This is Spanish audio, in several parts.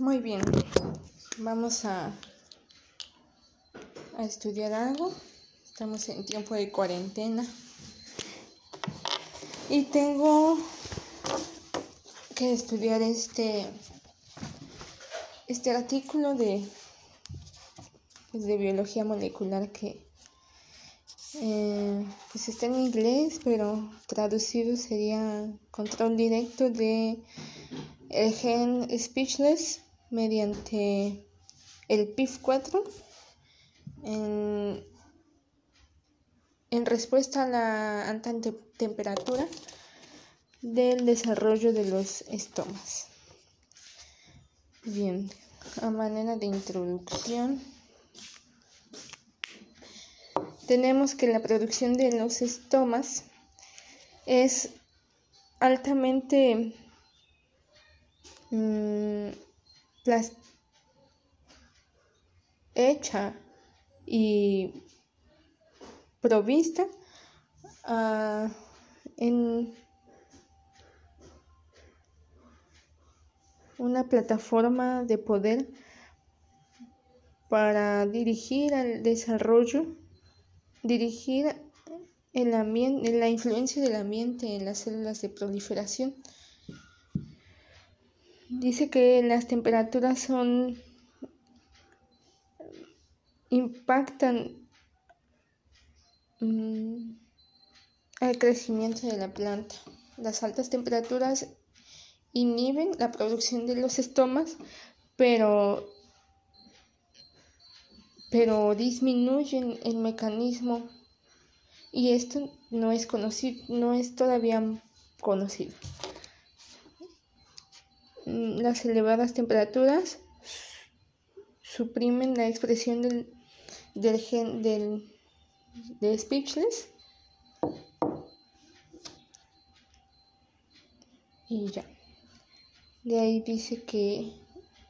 Muy bien, vamos a, a estudiar algo. Estamos en tiempo de cuarentena. Y tengo que estudiar este, este artículo de, pues, de biología molecular que eh, pues está en inglés, pero traducido sería control directo de el gen speechless mediante el PIF4 en, en respuesta a la alta temperatura del desarrollo de los estomas. Bien, a manera de introducción, tenemos que la producción de los estomas es altamente hecha y provista uh, en una plataforma de poder para dirigir al desarrollo dirigir el la influencia del ambiente en las células de proliferación. Dice que las temperaturas son impactan mm, al crecimiento de la planta. Las altas temperaturas inhiben la producción de los estomas, pero pero disminuyen el mecanismo y esto no es conocido, no es todavía conocido. Mm, las elevadas temperaturas suprimen la expresión del, del gen del de speechless y ya. De ahí dice que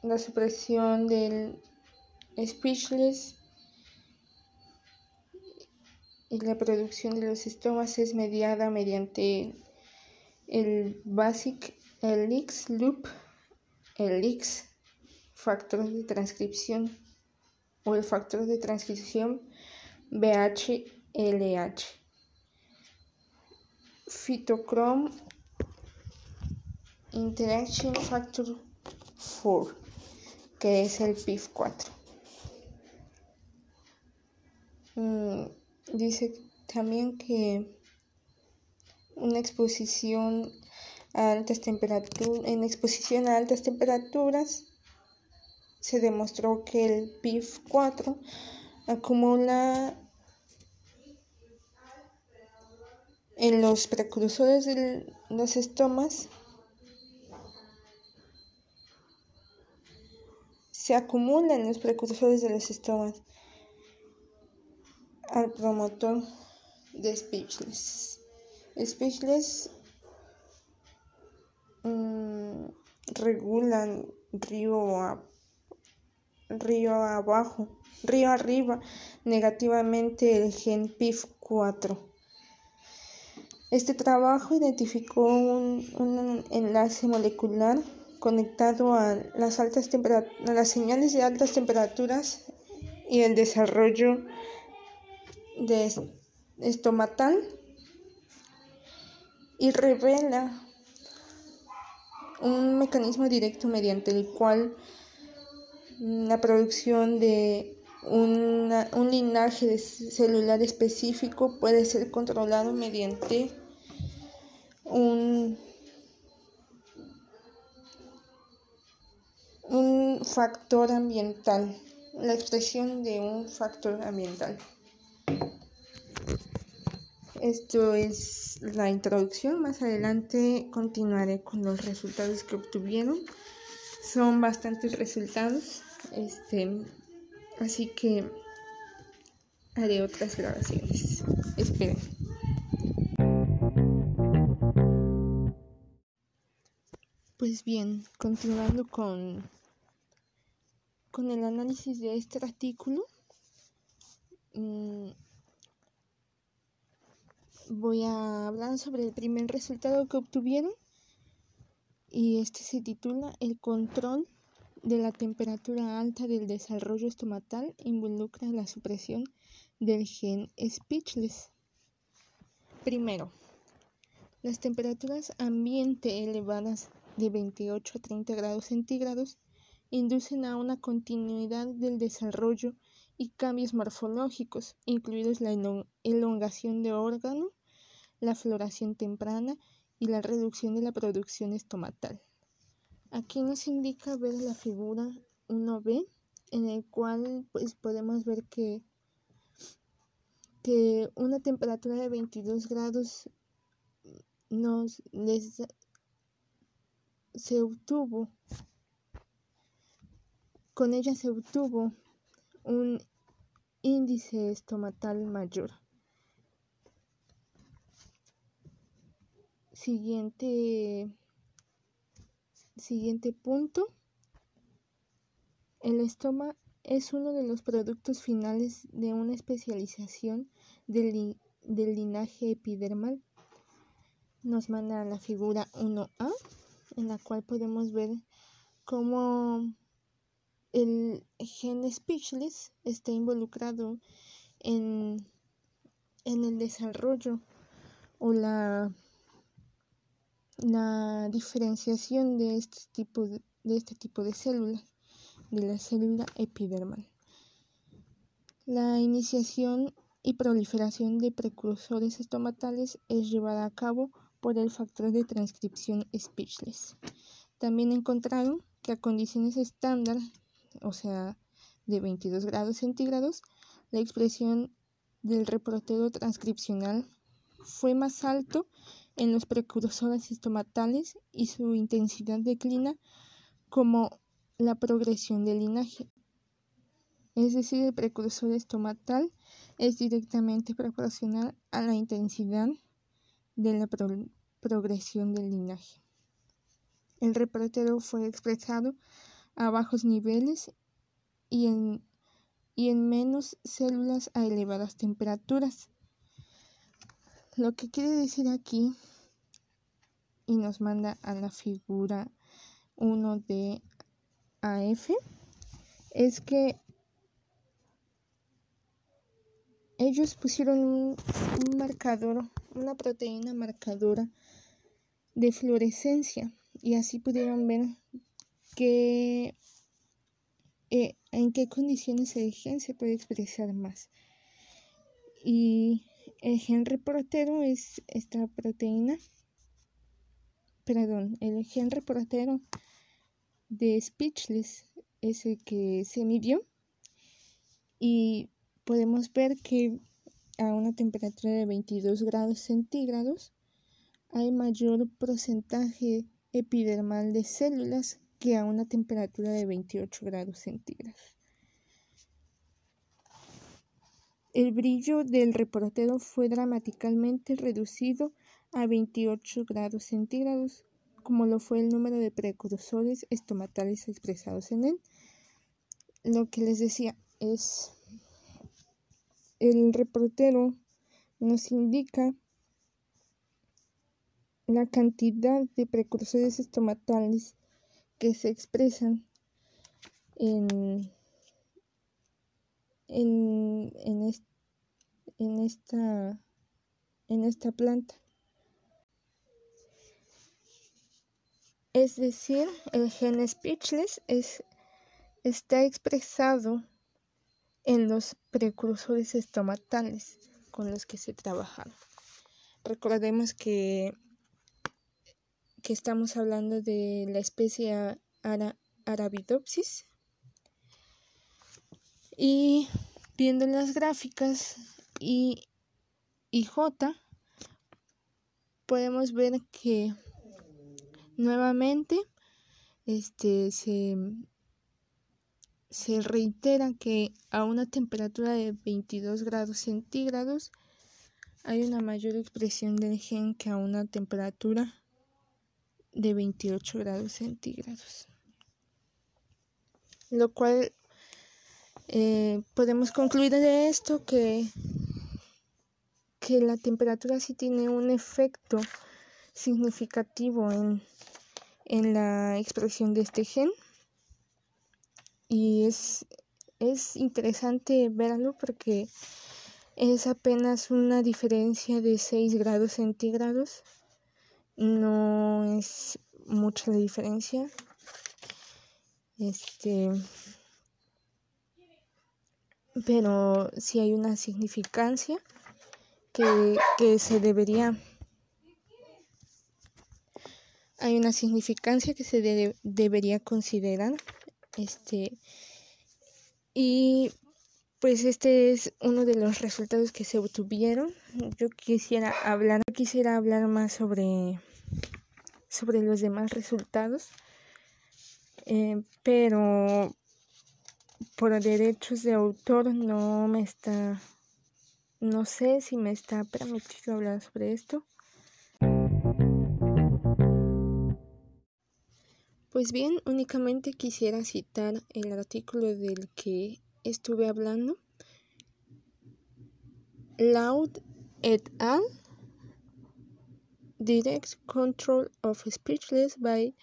la supresión del speechless y la producción de los estomas es mediada mediante el basic elix loop elix factor de transcripción o el factor de transcripción BHLH Phytochrome Interaction Factor 4 que es el PIF4 Mm, dice también que una exposición a altas temperaturas, en exposición a altas temperaturas, se demostró que el PIF4 acumula en los precursores de los estomas se acumula en los precursores de los estomas al promotor de Speechless. Speechless mm, regulan río, río abajo, río arriba negativamente el gen PIF4. Este trabajo identificó un, un enlace molecular conectado a las, altas a las señales de altas temperaturas y el desarrollo de estomatal y revela un mecanismo directo mediante el cual la producción de un linaje celular específico puede ser controlado mediante un, un factor ambiental, la expresión de un factor ambiental. Esto es la introducción. Más adelante continuaré con los resultados que obtuvieron. Son bastantes resultados. Este, así que haré otras grabaciones. Esperen. Pues bien, continuando con, con el análisis de este artículo. Mm, voy a hablar sobre el primer resultado que obtuvieron y este se titula el control de la temperatura alta del desarrollo estomatal involucra la supresión del gen speechless. Primero, las temperaturas ambiente elevadas de 28 a 30 grados centígrados inducen a una continuidad del desarrollo y cambios morfológicos, incluidos la elongación de órgano, la floración temprana y la reducción de la producción estomatal. Aquí nos indica ver la figura 1b, en el cual pues, podemos ver que, que una temperatura de 22 grados nos se obtuvo con ella se obtuvo un índice estomatal mayor. Siguiente, siguiente punto. El estoma es uno de los productos finales de una especialización del, del linaje epidermal. Nos manda la figura 1A, en la cual podemos ver cómo el gen speechless está involucrado en, en el desarrollo o la, la diferenciación de este tipo de, de este tipo de células, de la célula epidermal. La iniciación y proliferación de precursores estomatales es llevada a cabo por el factor de transcripción speechless. También encontraron que a condiciones estándar o sea, de 22 grados centígrados, la expresión del reportero transcripcional fue más alto en los precursores estomatales y su intensidad declina como la progresión del linaje. Es decir, el precursor estomatal es directamente proporcional a la intensidad de la progresión del linaje. El reportero fue expresado a bajos niveles y en, y en menos células a elevadas temperaturas. Lo que quiere decir aquí, y nos manda a la figura 1 de AF, es que ellos pusieron un, marcador, una proteína marcadora de fluorescencia y así pudieron ver que, eh, en qué condiciones el gen se puede expresar más. Y el gen reportero es esta proteína, perdón, el gen reportero de Speechless es el que se midió y podemos ver que a una temperatura de 22 grados centígrados hay mayor porcentaje epidermal de células que a una temperatura de 28 grados centígrados. El brillo del reportero fue dramáticamente reducido a 28 grados centígrados, como lo fue el número de precursores estomatales expresados en él. Lo que les decía es el reportero nos indica la cantidad de precursores estomatales que se expresan en, en, en, en, esta, en esta planta. Es decir, el gen speechless es, está expresado en los precursores estomatales con los que se trabajan. Recordemos que que estamos hablando de la especie Arabidopsis. Y viendo las gráficas y, y J, podemos ver que nuevamente este se, se reitera que a una temperatura de 22 grados centígrados hay una mayor expresión del gen que a una temperatura de 28 grados centígrados. Lo cual eh, podemos concluir de esto que, que la temperatura sí tiene un efecto significativo en, en la expresión de este gen y es, es interesante verlo porque es apenas una diferencia de 6 grados centígrados. No es mucha la diferencia. Este pero sí hay una significancia que, se debería. Hay una significancia que se debería considerar este y pues este es uno de los resultados que se obtuvieron. Yo quisiera hablar quisiera hablar más sobre sobre los demás resultados eh, pero por derechos de autor no me está no sé si me está permitido hablar sobre esto Pues bien, únicamente quisiera citar el artículo del que estuve hablando. Loud et al. Direct Control of Speechless by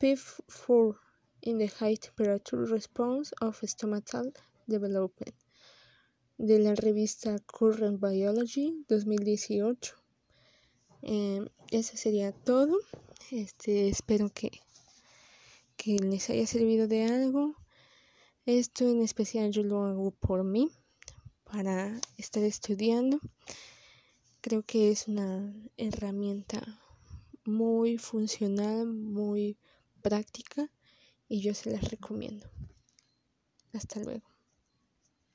PIF4 in the High Temperature Response of Stomatal Development de la revista Current Biology 2018. Eh, eso sería todo. Este, espero que que les haya servido de algo. Esto en especial yo lo hago por mí, para estar estudiando. Creo que es una herramienta muy funcional, muy práctica y yo se las recomiendo. Hasta luego.